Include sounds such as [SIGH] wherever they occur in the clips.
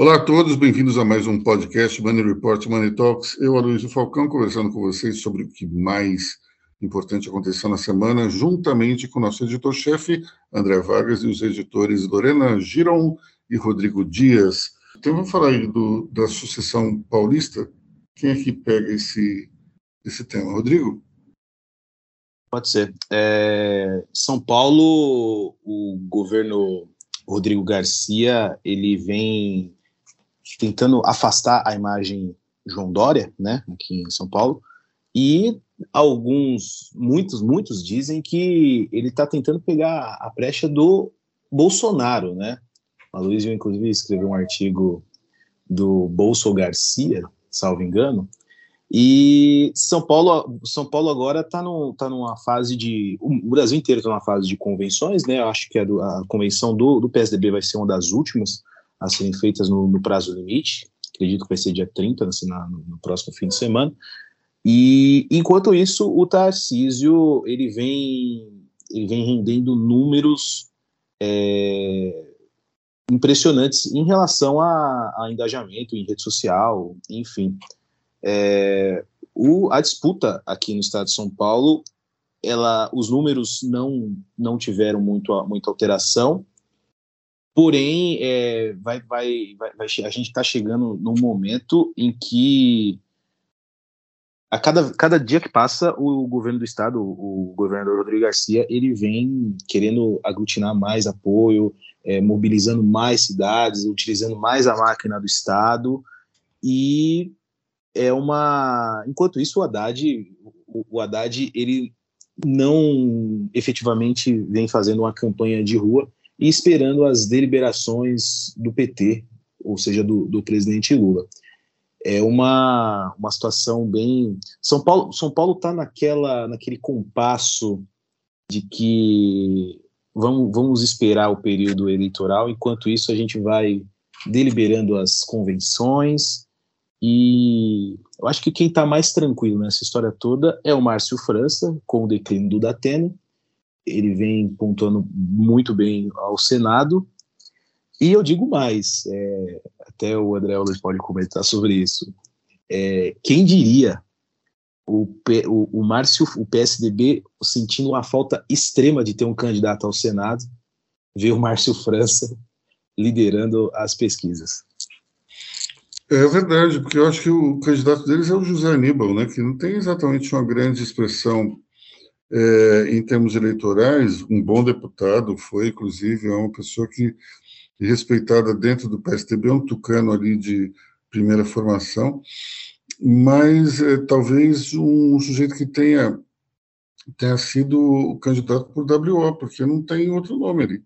Olá a todos, bem-vindos a mais um podcast Money Report Money Talks. Eu, Aloysio Falcão, conversando com vocês sobre o que mais importante aconteceu na semana, juntamente com nosso editor-chefe, André Vargas, e os editores Lorena Giron e Rodrigo Dias. Então, vamos falar aí do, da sucessão paulista. Quem é que pega esse, esse tema? Rodrigo? Pode ser. É, São Paulo, o governo Rodrigo Garcia, ele vem tentando afastar a imagem João Dória, né, aqui em São Paulo, e alguns, muitos, muitos dizem que ele está tentando pegar a brecha do Bolsonaro, né? A Luiz, inclusive, escreveu um artigo do Bolso Garcia, salvo engano, e São Paulo, São Paulo agora está tá numa fase de. O Brasil inteiro está numa fase de convenções, né? Eu acho que a, a convenção do, do, PSDB vai ser uma das últimas a serem feitas no, no prazo limite. Acredito que vai ser dia 30, assim, na, no, próximo fim de semana. E enquanto isso, o Tarcísio ele vem, ele vem rendendo números é, impressionantes em relação a, a engajamento em rede social, enfim. É, o, a disputa aqui no estado de São Paulo, ela, os números não, não tiveram muito, muita alteração, porém, é, vai, vai, vai, vai, a gente está chegando num momento em que a cada, cada dia que passa, o governo do estado, o governador Rodrigo Garcia, ele vem querendo aglutinar mais apoio, é, mobilizando mais cidades, utilizando mais a máquina do estado, e é uma. Enquanto isso, o Haddad, o, o Haddad, ele não efetivamente vem fazendo uma campanha de rua e esperando as deliberações do PT, ou seja, do, do presidente Lula. É uma, uma situação bem. São Paulo São Paulo está naquela naquele compasso de que vamos, vamos esperar o período eleitoral, enquanto isso a gente vai deliberando as convenções e eu acho que quem está mais tranquilo nessa história toda é o Márcio França, com o declínio do Datena. Ele vem pontuando muito bem ao Senado. E eu digo mais, é, até o André Olas pode comentar sobre isso. É, quem diria o, o, o Márcio, o PSDB, sentindo uma falta extrema de ter um candidato ao Senado, ver o Márcio França liderando as pesquisas. É verdade, porque eu acho que o candidato deles é o José Aníbal, né, que não tem exatamente uma grande expressão é, em termos eleitorais, um bom deputado, foi, inclusive, é uma pessoa que respeitada dentro do PSDB, um tucano ali de primeira formação, mas é, talvez um sujeito que tenha tenha sido o candidato por WO, porque não tem outro nome ali.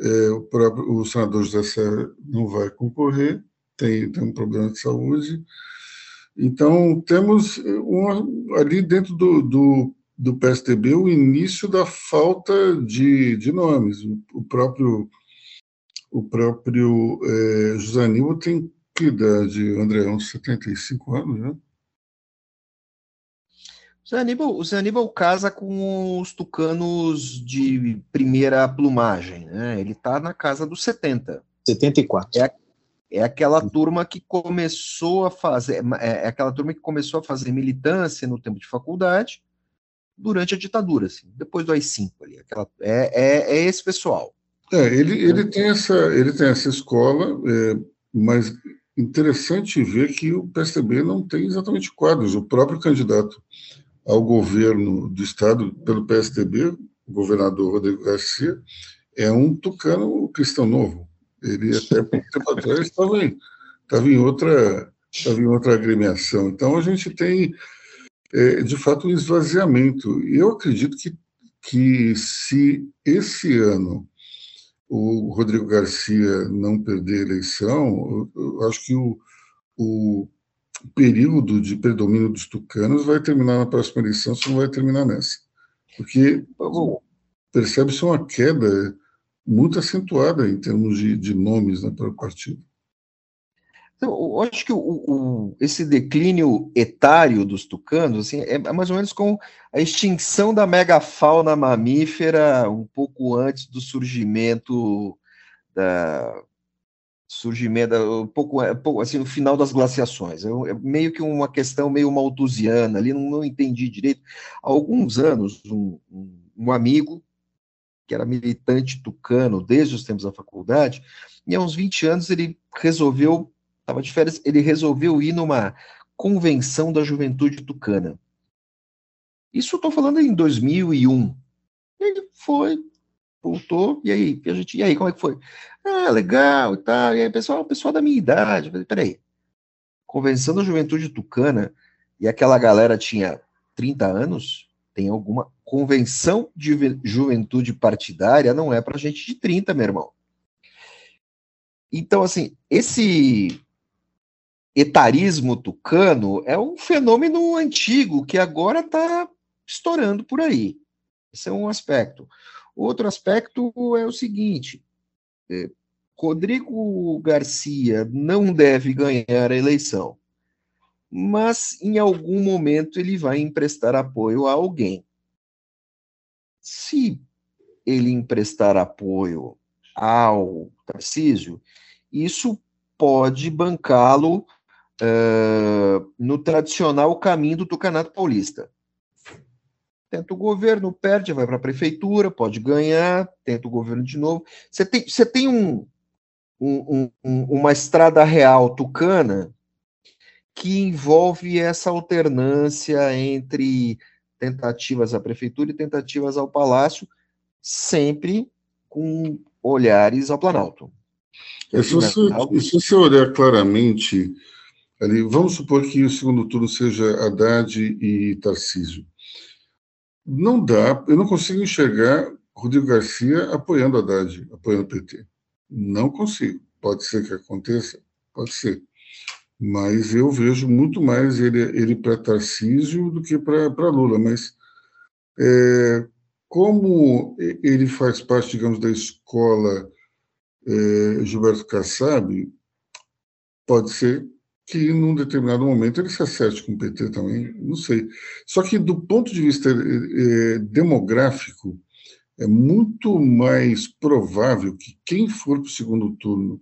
É, o, próprio, o senador José Serra não vai concorrer, tem, tem um problema de saúde. Então, temos uma, ali dentro do, do, do, PSDB o início da falta de, de nomes. O próprio, o próprio é, José Aníbal tem que idade, André? Uns 75 anos, né? O Zé, Aníbal, o Zé Aníbal casa com os tucanos de primeira plumagem, né? Ele está na casa dos 70. 74. É, é aquela turma que começou a fazer, é, é, aquela turma que começou a fazer militância no tempo de faculdade durante a ditadura, assim, depois do AI-5 ali. Aquela, é, é, é, esse pessoal. É, ele, ele, tem essa, ele tem essa escola, é, mas interessante ver que o PSDB não tem exatamente quadros. O próprio candidato ao governo do Estado pelo PSDB, o governador Rodrigo Garcia, é um tucano cristão novo. Ele até pouco tempo [LAUGHS] atrás estava em, estava em outra estava em outra agremiação. Então a gente tem é, de fato um esvaziamento. E eu acredito que que se esse ano o Rodrigo Garcia não perder a eleição, eu acho que o, o período de predomínio dos tucanos vai terminar na próxima eleição, se não vai terminar nessa. Porque percebe-se uma queda muito acentuada em termos de, de nomes né, para o partido. Então, eu acho que o, o, esse declínio etário dos tucanos assim, é, é mais ou menos como a extinção da megafauna mamífera um pouco antes do surgimento da, surgimento, um pouco, um pouco assim, o final das glaciações. É, é meio que uma questão meio malthusiana ali, não, não entendi direito. Há alguns anos, um, um amigo que era militante tucano desde os tempos da faculdade, e há uns 20 anos ele resolveu, estava de férias, ele resolveu ir numa convenção da juventude tucana. Isso estou falando em 2001. Ele foi, voltou, e aí, a gente, e aí, como é que foi? Ah, legal e tal, e aí, pessoal, pessoal da minha idade, peraí, convenção da juventude tucana, e aquela galera tinha 30 anos, tem alguma convenção de juventude partidária não é para gente de 30, meu irmão. Então, assim, esse etarismo tucano é um fenômeno antigo que agora está estourando por aí. Esse é um aspecto. Outro aspecto é o seguinte: é, Rodrigo Garcia não deve ganhar a eleição, mas em algum momento ele vai emprestar apoio a alguém. Se ele emprestar apoio ao Tarcísio, isso pode bancá-lo uh, no tradicional caminho do Tucanato Paulista. Tenta o governo, perde, vai para a prefeitura, pode ganhar, tenta o governo de novo. Você tem, você tem um, um, um, uma estrada real tucana que envolve essa alternância entre tentativas à prefeitura e tentativas ao palácio, sempre com olhares ao Planalto. Se, você, se você olhar claramente, ali, vamos supor que o segundo turno seja Haddad e Tarcísio. Não dá, eu não consigo enxergar Rodrigo Garcia apoiando Haddad, apoiando o PT. Não consigo. Pode ser que aconteça? Pode ser mas eu vejo muito mais ele, ele para Tarcísio do que para Lula. Mas é, como ele faz parte, digamos, da escola é, Gilberto Kassab, pode ser que num determinado momento ele se acerte com o PT também, não sei. Só que do ponto de vista é, demográfico, é muito mais provável que quem for para o segundo turno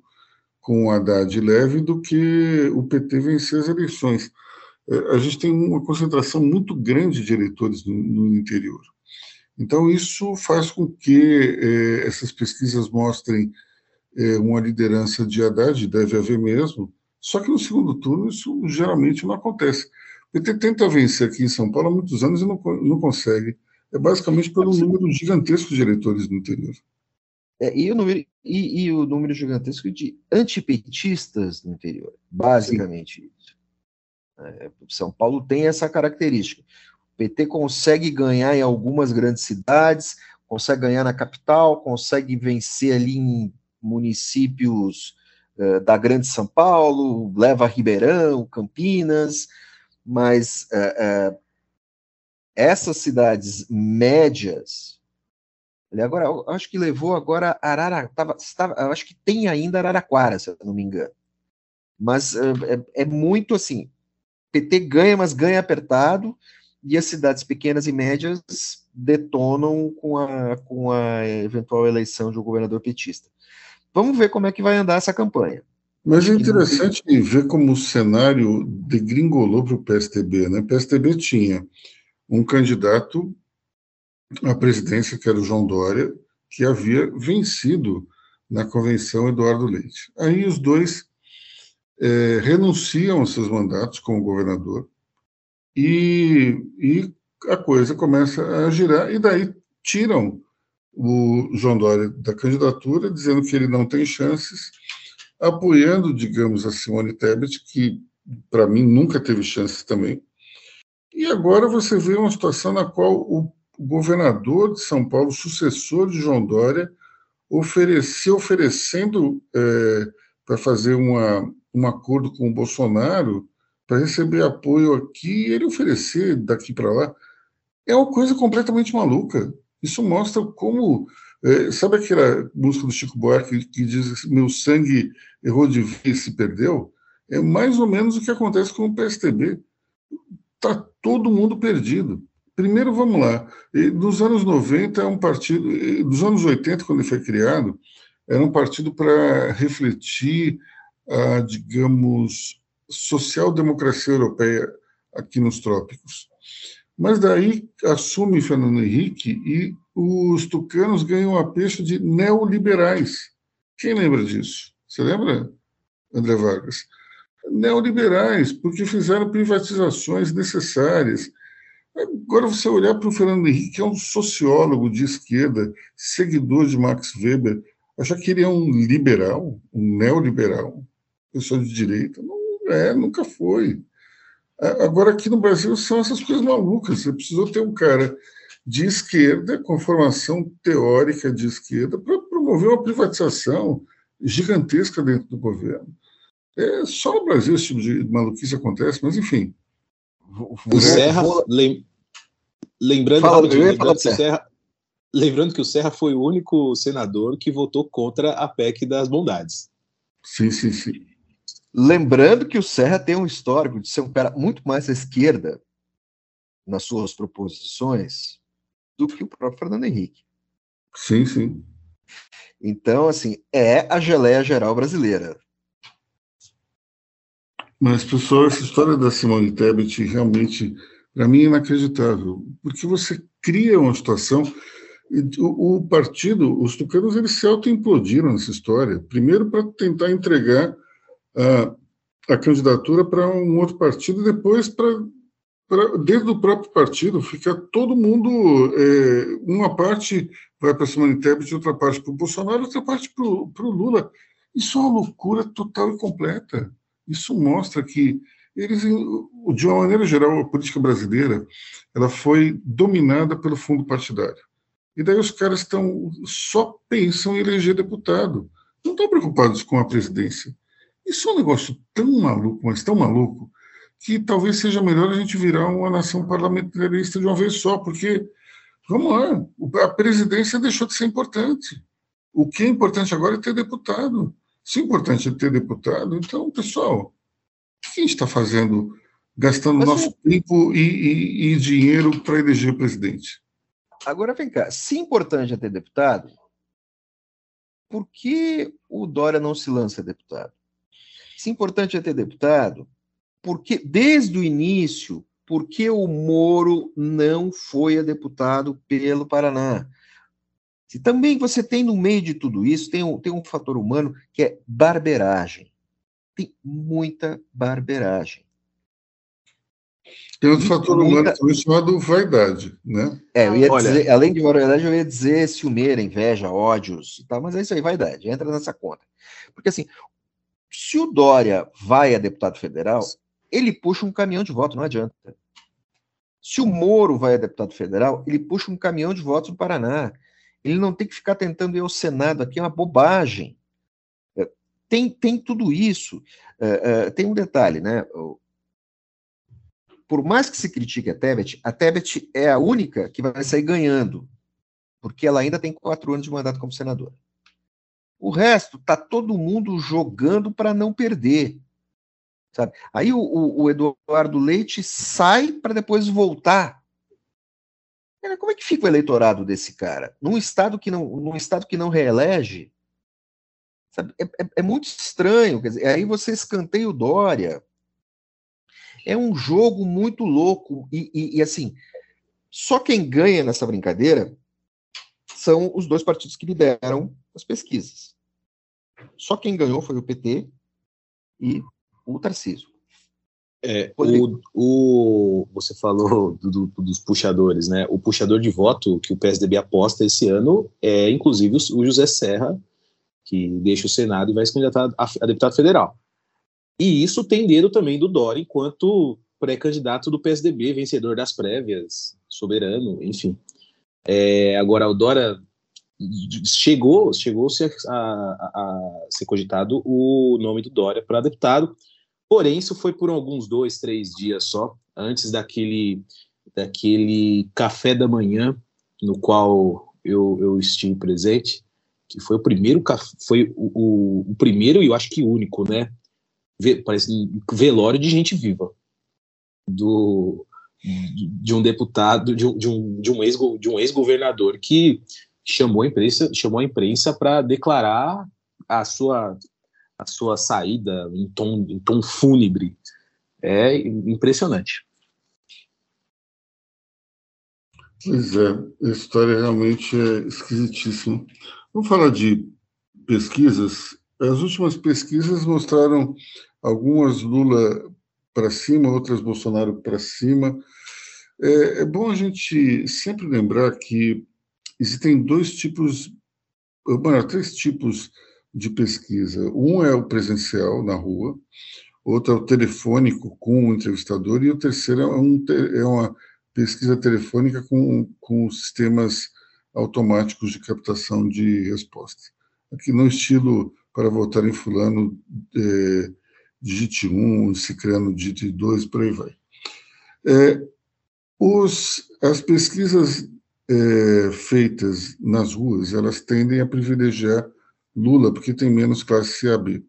com o Haddad leve do que o PT vencer as eleições. É, a gente tem uma concentração muito grande de eleitores no, no interior. Então, isso faz com que é, essas pesquisas mostrem uma liderança de Haddad, deve haver mesmo, só que no segundo turno isso geralmente não acontece. O PT tenta vencer aqui em São Paulo há muitos anos e não, não consegue. É basicamente pelo número gigantesco de eleitores no interior. É, e, o número, e, e, o número gigantesco de antipetistas no interior, basicamente Sim. isso. É, São Paulo tem essa característica. O PT consegue ganhar em algumas grandes cidades, consegue ganhar na capital, consegue vencer ali em municípios uh, da Grande São Paulo, leva Ribeirão, Campinas, mas uh, essas cidades médias, ele agora, acho que levou agora Arara, tava, estava, acho que tem ainda Araraquara, se eu não me engano. Mas é, é, é muito assim, PT ganha, mas ganha apertado, e as cidades pequenas e médias detonam com a, com a eventual eleição de um governador petista. Vamos ver como é que vai andar essa campanha. Mas é interessante ver como o cenário degringolou para o PSTB. Né? O PSTB tinha um candidato a presidência, que era o João Dória, que havia vencido na convenção Eduardo Leite. Aí os dois é, renunciam aos seus mandatos como governador e, e a coisa começa a girar, e daí tiram o João Dória da candidatura, dizendo que ele não tem chances, apoiando, digamos, a Simone Tebet, que para mim nunca teve chances também. E agora você vê uma situação na qual o governador de São Paulo, sucessor de João Dória, ofereceu, oferecendo é, para fazer uma, um acordo com o Bolsonaro para receber apoio aqui ele oferecer daqui para lá. É uma coisa completamente maluca. Isso mostra como. É, sabe aquela música do Chico Buarque que diz meu sangue errou de vez e se perdeu? É mais ou menos o que acontece com o PSTB. Está todo mundo perdido. Primeiro, vamos lá. Nos anos 90, é um partido. Nos anos 80, quando ele foi criado, era um partido para refletir a, digamos, social-democracia europeia aqui nos trópicos. Mas daí assume Fernando Henrique e os tucanos ganham a peixe de neoliberais. Quem lembra disso? Você lembra, André Vargas? Neoliberais, porque fizeram privatizações necessárias. Agora, você olhar para o Fernando Henrique, que é um sociólogo de esquerda, seguidor de Max Weber, achar que ele é um liberal, um neoliberal, pessoa de direita. Não é, nunca foi. Agora, aqui no Brasil, são essas coisas malucas. Você precisou ter um cara de esquerda, com formação teórica de esquerda, para promover uma privatização gigantesca dentro do governo. É, só no Brasil esse tipo de maluquice acontece, mas enfim. O Serra, lem, lembrando, Fala, lembrando, que o Serra, lembrando que o Serra foi o único senador que votou contra a PEC das bondades. Sim, sim, sim. Lembrando que o Serra tem um histórico de ser um cara muito mais à esquerda nas suas proposições do que o próprio Fernando Henrique. Sim, sim. Então, assim, é a geleia geral brasileira. Mas, pessoal, essa história da Simone Tebet realmente, para mim, é inacreditável. Porque você cria uma situação. O, o partido, os tucanos, eles se autoimplodiram nessa história. Primeiro, para tentar entregar a, candidatura para um outro partido, depois para dentro do próprio partido fica todo mundo é, uma parte vai para Simone Tebet, outra parte para o Bolsonaro, outra parte para o Lula. Isso é uma loucura total e completa. Isso mostra que eles, de uma maneira geral, a política brasileira ela foi dominada pelo fundo partidário. E daí os caras estão só pensam em eleger deputado, não estão preocupados com a presidência. Isso é um negócio tão maluco, mas tão maluco, que talvez seja melhor a gente virar uma nação parlamentarista de uma vez só, porque, vamos lá, a presidência deixou de ser importante. O que é importante agora é ter deputado. Se é importante é ter deputado, então, pessoal, o que a gente está fazendo, gastando Mas, nosso tempo e, e, e dinheiro para eleger presidente? Agora vem cá, se importante é ter deputado, por que o Dória não se lança deputado? Se importante é ter deputado, porque desde o início, porque o Moro não foi a deputado pelo Paraná? Se também você tem no meio de tudo isso, tem um, tem um fator humano que é barberagem. Tem muita barberagem. Tem outro fator muita... humano também chamado vaidade, né? É, eu ia Olha... dizer, além de vaidade, eu ia dizer ciumeira, inveja, ódios e tal, mas é isso aí, vaidade, entra nessa conta. Porque assim, se o Dória vai a deputado federal, ele puxa um caminhão de voto, não adianta. Se o Moro vai a deputado federal, ele puxa um caminhão de votos no Paraná. Ele não tem que ficar tentando ir ao Senado, aqui é uma bobagem. É, tem, tem tudo isso. É, é, tem um detalhe, né? Por mais que se critique a Tebet, a Tebet é a única que vai sair ganhando, porque ela ainda tem quatro anos de mandato como senadora. O resto tá todo mundo jogando para não perder. Sabe? Aí o, o, o Eduardo Leite sai para depois voltar. Como é que fica o eleitorado desse cara? Num estado que não, num estado que não reelege? Sabe? É, é, é muito estranho. Quer dizer, aí você escanteia o Dória. É um jogo muito louco. E, e, e assim, só quem ganha nessa brincadeira são os dois partidos que lideram as pesquisas. Só quem ganhou foi o PT e o Tarcísio. É, o, o, você falou do, do, dos puxadores, né? O puxador de voto que o PSDB aposta esse ano é, inclusive, o, o José Serra, que deixa o Senado e vai se candidatar a, a deputado federal. E isso tem dedo também do Dória, enquanto pré-candidato do PSDB, vencedor das prévias, soberano, enfim. É, agora, o Dória chegou chegou a, a, a, ser cogitado o nome do Dória para deputado, porém isso foi por alguns dois, três dias só, antes daquele, daquele café da manhã no qual eu, eu estive presente, que foi o primeiro foi o, o, o primeiro e eu acho que único, né? Parece um velório de gente viva do de um deputado, de um, de um, de um ex-governador que chamou a imprensa, chamou a imprensa para declarar a sua a sua saída em tom, em tom fúnebre. É impressionante. Pois é, a história realmente é esquisitíssima. Vamos falar de pesquisas. As últimas pesquisas mostraram algumas Lula para cima, outras Bolsonaro para cima. É, é, bom a gente sempre lembrar que existem dois tipos, bueno, três tipos de pesquisa. Um é o presencial na rua, outro é o telefônico com o entrevistador e o terceiro é, um, é uma pesquisa telefônica com, com sistemas automáticos de captação de resposta. Aqui no estilo para votar em fulano, é, digite 1, ciclano, digite 2, por aí vai. É, os, as pesquisas é, feitas nas ruas, elas tendem a privilegiar Lula, porque tem menos classe AB.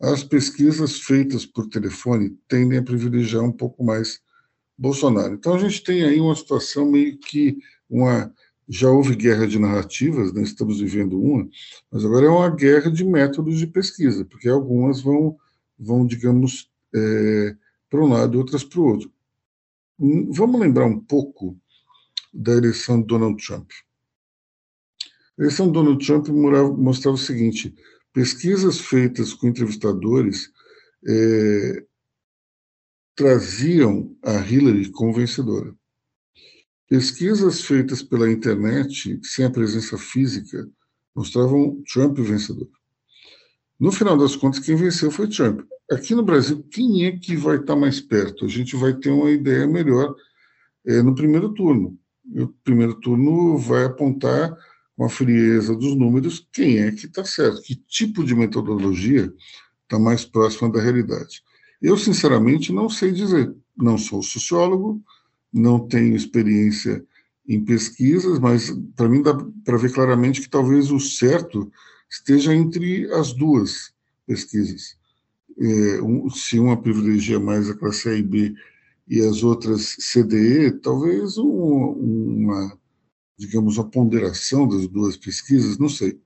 As pesquisas feitas por telefone tendem a privilegiar um pouco mais Bolsonaro. Então a gente tem aí uma situação meio que uma já houve guerra de narrativas, né? estamos vivendo uma, mas agora é uma guerra de métodos de pesquisa, porque algumas vão, vão digamos, é, para um lado e outras para o outro. Hum, vamos lembrar um pouco da eleição de Donald Trump. A eleição de Donald Trump mostrava o seguinte: pesquisas feitas com entrevistadores é, traziam a Hillary como vencedora. Pesquisas feitas pela internet, sem a presença física, mostravam Trump vencedor. No final das contas, quem venceu foi Trump. Aqui no Brasil, quem é que vai estar mais perto? A gente vai ter uma ideia melhor é, no primeiro turno. o primeiro turno vai apontar com a frieza dos números quem é que está certo, que tipo de metodologia está mais próxima da realidade. Eu, sinceramente, não sei dizer. Não sou sociólogo, não tenho experiência em pesquisas, mas para mim dá para ver claramente que talvez o certo esteja entre as duas pesquisas. É, um, se uma privilegia mais a classe A e B e as outras CDE, talvez um, uma, digamos, uma ponderação das duas pesquisas, não sei.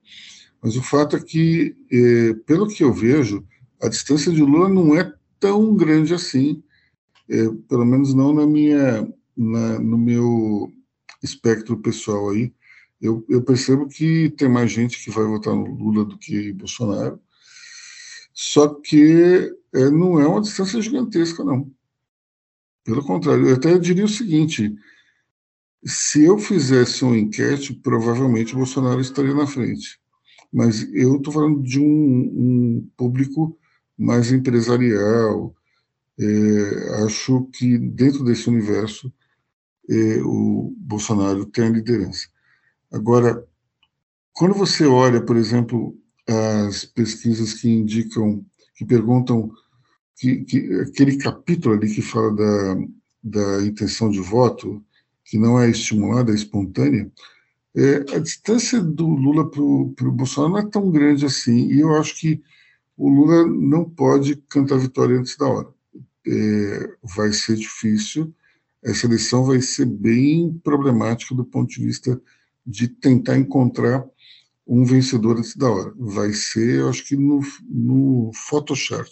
Mas o fato é que, é, pelo que eu vejo, a distância de Lula não é tão grande assim, é, pelo menos não na minha, na, no meu espectro pessoal aí. Eu, eu, percebo que tem mais gente que vai votar no Lula do que Bolsonaro, só que é, não é uma distância gigantesca, não. Pelo contrário, eu até diria o seguinte: se eu fizesse uma enquete, provavelmente Bolsonaro estaria na frente. Mas eu estou falando de um, um público mais empresarial. É, acho que dentro desse universo é, o Bolsonaro tem a liderança. Agora, quando você olha, por exemplo, as pesquisas que indicam, que perguntam, que, que aquele capítulo ali que fala da, da intenção de voto, que não é estimulada, é espontânea, é, a distância do Lula para o Bolsonaro não é tão grande assim, e eu acho que o Lula não pode cantar vitória antes da hora. É, vai ser difícil, essa eleição vai ser bem problemática do ponto de vista de tentar encontrar um vencedor antes da hora. Vai ser, eu acho que no, no Photoshop.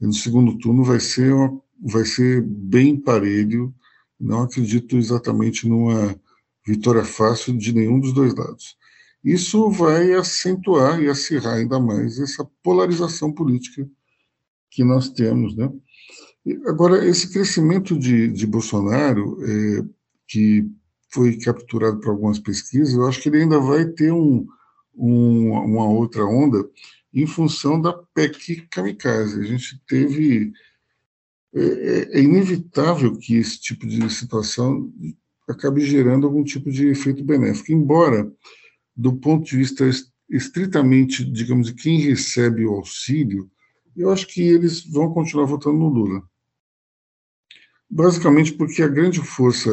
No segundo turno vai ser, uma, vai ser bem parelho. Não acredito exatamente numa vitória fácil de nenhum dos dois lados. Isso vai acentuar e acirrar ainda mais essa polarização política que nós temos, né? Agora, esse crescimento de, de Bolsonaro, é, que foi capturado por algumas pesquisas, eu acho que ele ainda vai ter um, um, uma outra onda em função da PEC kamikaze. A gente teve. É, é, é inevitável que esse tipo de situação acabe gerando algum tipo de efeito benéfico, embora do ponto de vista estritamente, digamos, de quem recebe o auxílio, eu acho que eles vão continuar votando no Lula. Basicamente porque a grande força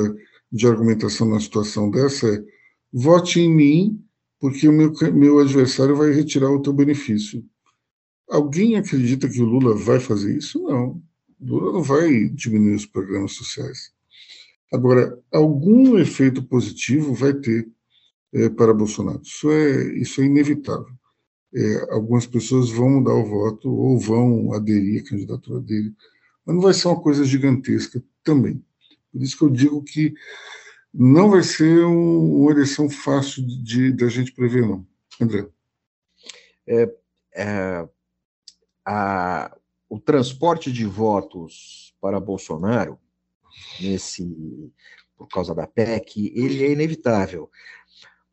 de argumentação na situação dessa é vote em mim porque o meu, meu adversário vai retirar o teu benefício. Alguém acredita que o Lula vai fazer isso? Não. Lula não vai diminuir os programas sociais. Agora, algum efeito positivo vai ter é, para Bolsonaro. Isso é, isso é inevitável. É, algumas pessoas vão mudar o voto ou vão aderir à candidatura dele, mas não vai ser uma coisa gigantesca também. Por isso que eu digo que não vai ser um, uma eleição fácil de, da gente prever, não. André. É, é, a, o transporte de votos para Bolsonaro, nesse, por causa da PEC, ele é inevitável.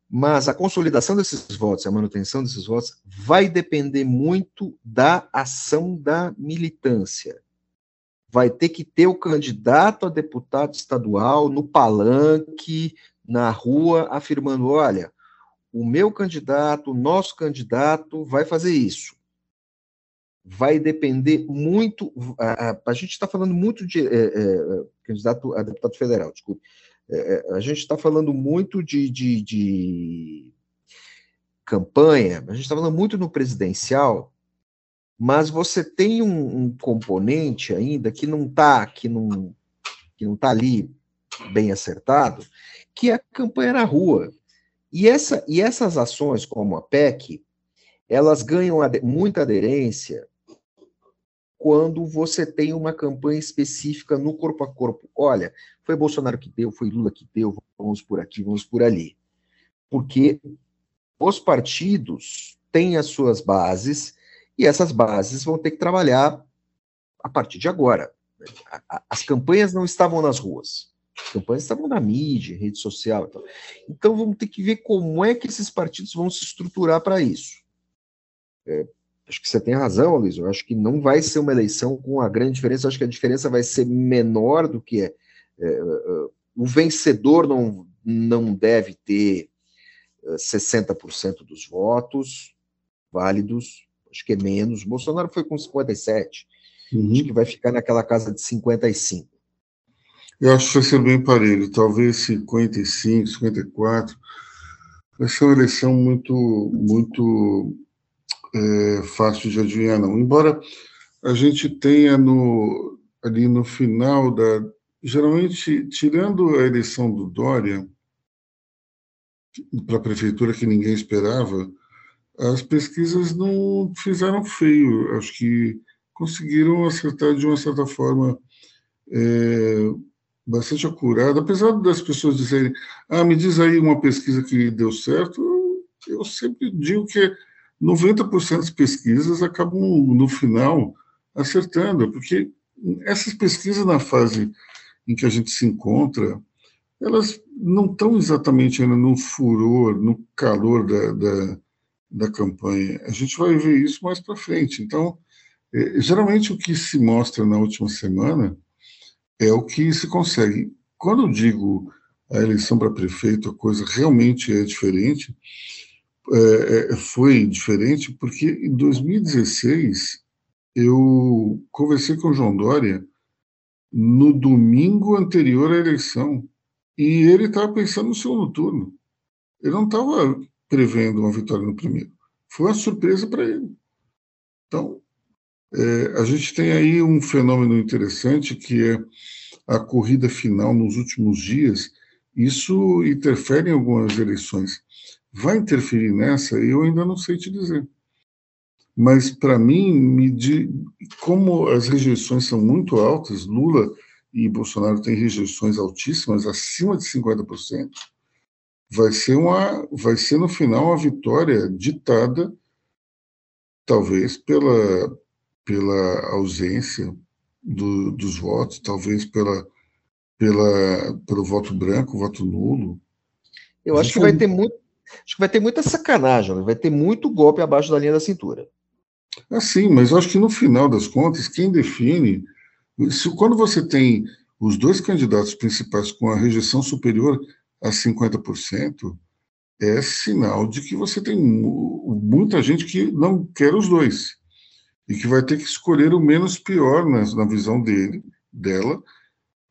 Mas a consolidação desses votos, a manutenção desses votos, vai depender muito da ação da militância. Vai ter que ter o candidato a deputado estadual no palanque, na rua, afirmando: olha, o meu candidato, o nosso candidato vai fazer isso. Vai depender muito. A, a, a gente está falando muito de é, é, candidato a deputado federal, desculpe. É, é, a gente está falando muito de, de, de campanha, a gente está falando muito no presidencial, mas você tem um, um componente ainda que não está que não, que não tá ali bem acertado, que é a campanha na rua. E, essa, e essas ações, como a PEC, elas ganham muita aderência quando você tem uma campanha específica no corpo a corpo. Olha, foi Bolsonaro que deu, foi Lula que deu, vamos por aqui, vamos por ali. Porque os partidos têm as suas bases e essas bases vão ter que trabalhar a partir de agora. As campanhas não estavam nas ruas. As campanhas estavam na mídia, rede social. Então. então vamos ter que ver como é que esses partidos vão se estruturar para isso. É, acho que você tem razão, Luiz. Eu acho que não vai ser uma eleição com a grande diferença. Eu acho que a diferença vai ser menor do que é. é, é o vencedor não, não deve ter 60% é, dos votos válidos. Acho que é menos. Bolsonaro foi com 57. Uhum. Acho que vai ficar naquela casa de 55. Eu acho que vai ser bem parelho, talvez 55, 54. Vai ser uma eleição muito, muito é, fácil de adivinhar, não. Embora a gente tenha no, ali no final da. Geralmente, tirando a eleição do Dória para a prefeitura que ninguém esperava, as pesquisas não fizeram feio. Acho que conseguiram acertar de uma certa forma. É, bastante acurada, apesar das pessoas dizerem, ah, me diz aí uma pesquisa que deu certo, eu sempre digo que 90% das pesquisas acabam, no final, acertando, porque essas pesquisas, na fase em que a gente se encontra, elas não estão exatamente ainda no furor, no calor da, da, da campanha. A gente vai ver isso mais para frente. Então, é, geralmente o que se mostra na última semana é o que se consegue. Quando eu digo a eleição para prefeito, a coisa realmente é diferente. É, é foi diferente porque em 2016 eu conversei com o João Dória no domingo anterior à eleição e ele estava pensando no segundo turno. Ele não estava prevendo uma vitória no primeiro. Foi uma surpresa para ele. Então, é, a gente tem aí um fenômeno interessante que é a corrida final nos últimos dias. Isso interfere em algumas eleições. Vai interferir nessa? Eu ainda não sei te dizer. Mas, para mim, me como as rejeições são muito altas, Lula e Bolsonaro têm rejeições altíssimas, acima de 50%, vai ser, uma, vai ser no final uma vitória ditada, talvez, pela, pela ausência do, dos votos, talvez pela, pela, pelo voto branco, voto nulo. Eu acho que vai ter muito, acho que vai ter muita sacanagem, vai ter muito golpe abaixo da linha da cintura. Ah, sim, mas eu acho que no final das contas, quem define, se, quando você tem os dois candidatos principais com a rejeição superior a 50%, é sinal de que você tem muita gente que não quer os dois e que vai ter que escolher o menos pior na, na visão dele, dela,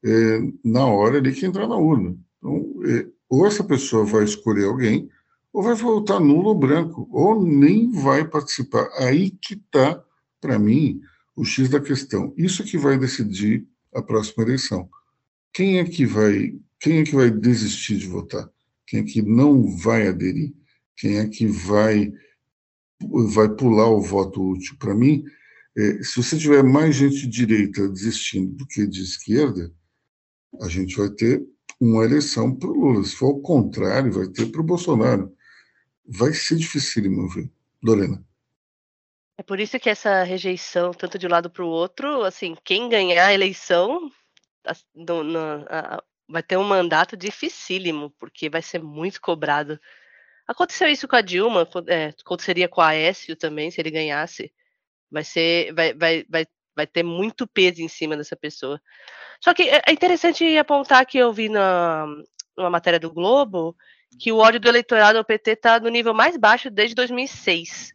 é, na hora ali que entrar na urna. Então, é, ou essa pessoa vai escolher alguém, ou vai votar nulo ou branco, ou nem vai participar. Aí que está, para mim, o X da questão. Isso que vai decidir a próxima eleição. Quem é que vai, quem é que vai desistir de votar? quem é que não vai aderir, quem é que vai vai pular o voto útil. Para mim, é, se você tiver mais gente de direita desistindo do que de esquerda, a gente vai ter uma eleição para o Lula. Se for o contrário, vai ter para o Bolsonaro. Vai ser meu ver. Lorena. É por isso que essa rejeição, tanto de um lado para o outro, assim, quem ganhar a eleição no, no, a, vai ter um mandato dificílimo, porque vai ser muito cobrado. Aconteceu isso com a Dilma, é, aconteceria com a Aécio também, se ele ganhasse. Vai ser, vai, vai, vai, vai ter muito peso em cima dessa pessoa. Só que é, é interessante apontar que eu vi na, numa matéria do Globo que o ódio do eleitorado ao PT está no nível mais baixo desde 2006.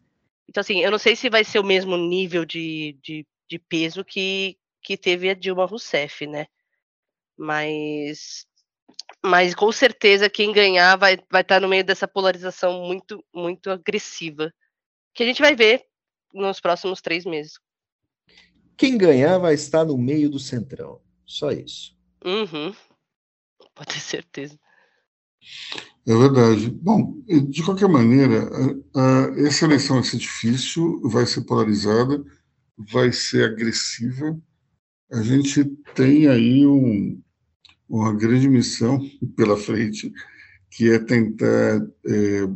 Então, assim, eu não sei se vai ser o mesmo nível de, de, de peso que, que teve a Dilma Rousseff, né? Mas, mas com certeza quem ganhar vai, vai estar no meio dessa polarização muito, muito agressiva. Que a gente vai ver nos próximos três meses. Quem ganhar vai estar no meio do centrão. Só isso. Uhum. Pode ter certeza. É verdade. Bom, de qualquer maneira, essa eleição vai ser difícil, vai ser polarizada, vai ser agressiva. A gente tem aí um, uma grande missão pela frente, que é tentar é,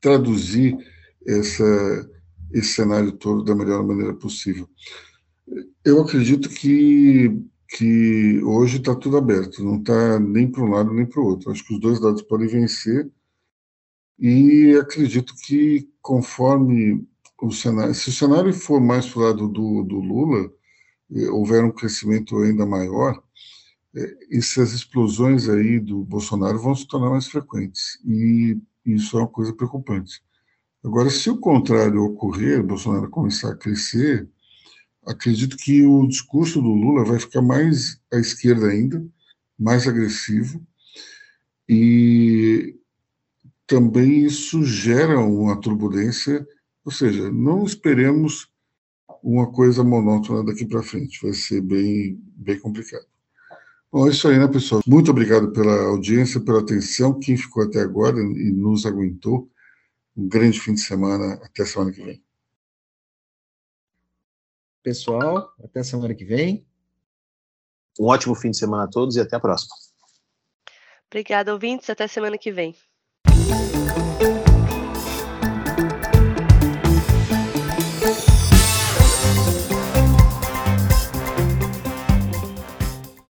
traduzir essa, esse cenário todo da melhor maneira possível. Eu acredito que que hoje está tudo aberto, não está nem para um lado nem para o outro. Acho que os dois lados podem vencer e acredito que conforme o cenário, se o cenário for mais para o lado do, do Lula, eh, houver um crescimento ainda maior, essas explosões aí do Bolsonaro vão se tornar mais frequentes e isso é uma coisa preocupante. Agora, se o contrário ocorrer, Bolsonaro começar a crescer, acredito que o discurso do Lula vai ficar mais à esquerda ainda, mais agressivo, e também isso gera uma turbulência, ou seja, não esperemos uma coisa monótona daqui para frente, vai ser bem, bem complicado. Bom, é isso aí, né, pessoal? Muito obrigado pela audiência, pela atenção, quem ficou até agora e nos aguentou. Um grande fim de semana, até semana que vem pessoal. Até semana que vem. Um ótimo fim de semana a todos e até a próxima. Obrigada, ouvintes. Até semana que vem.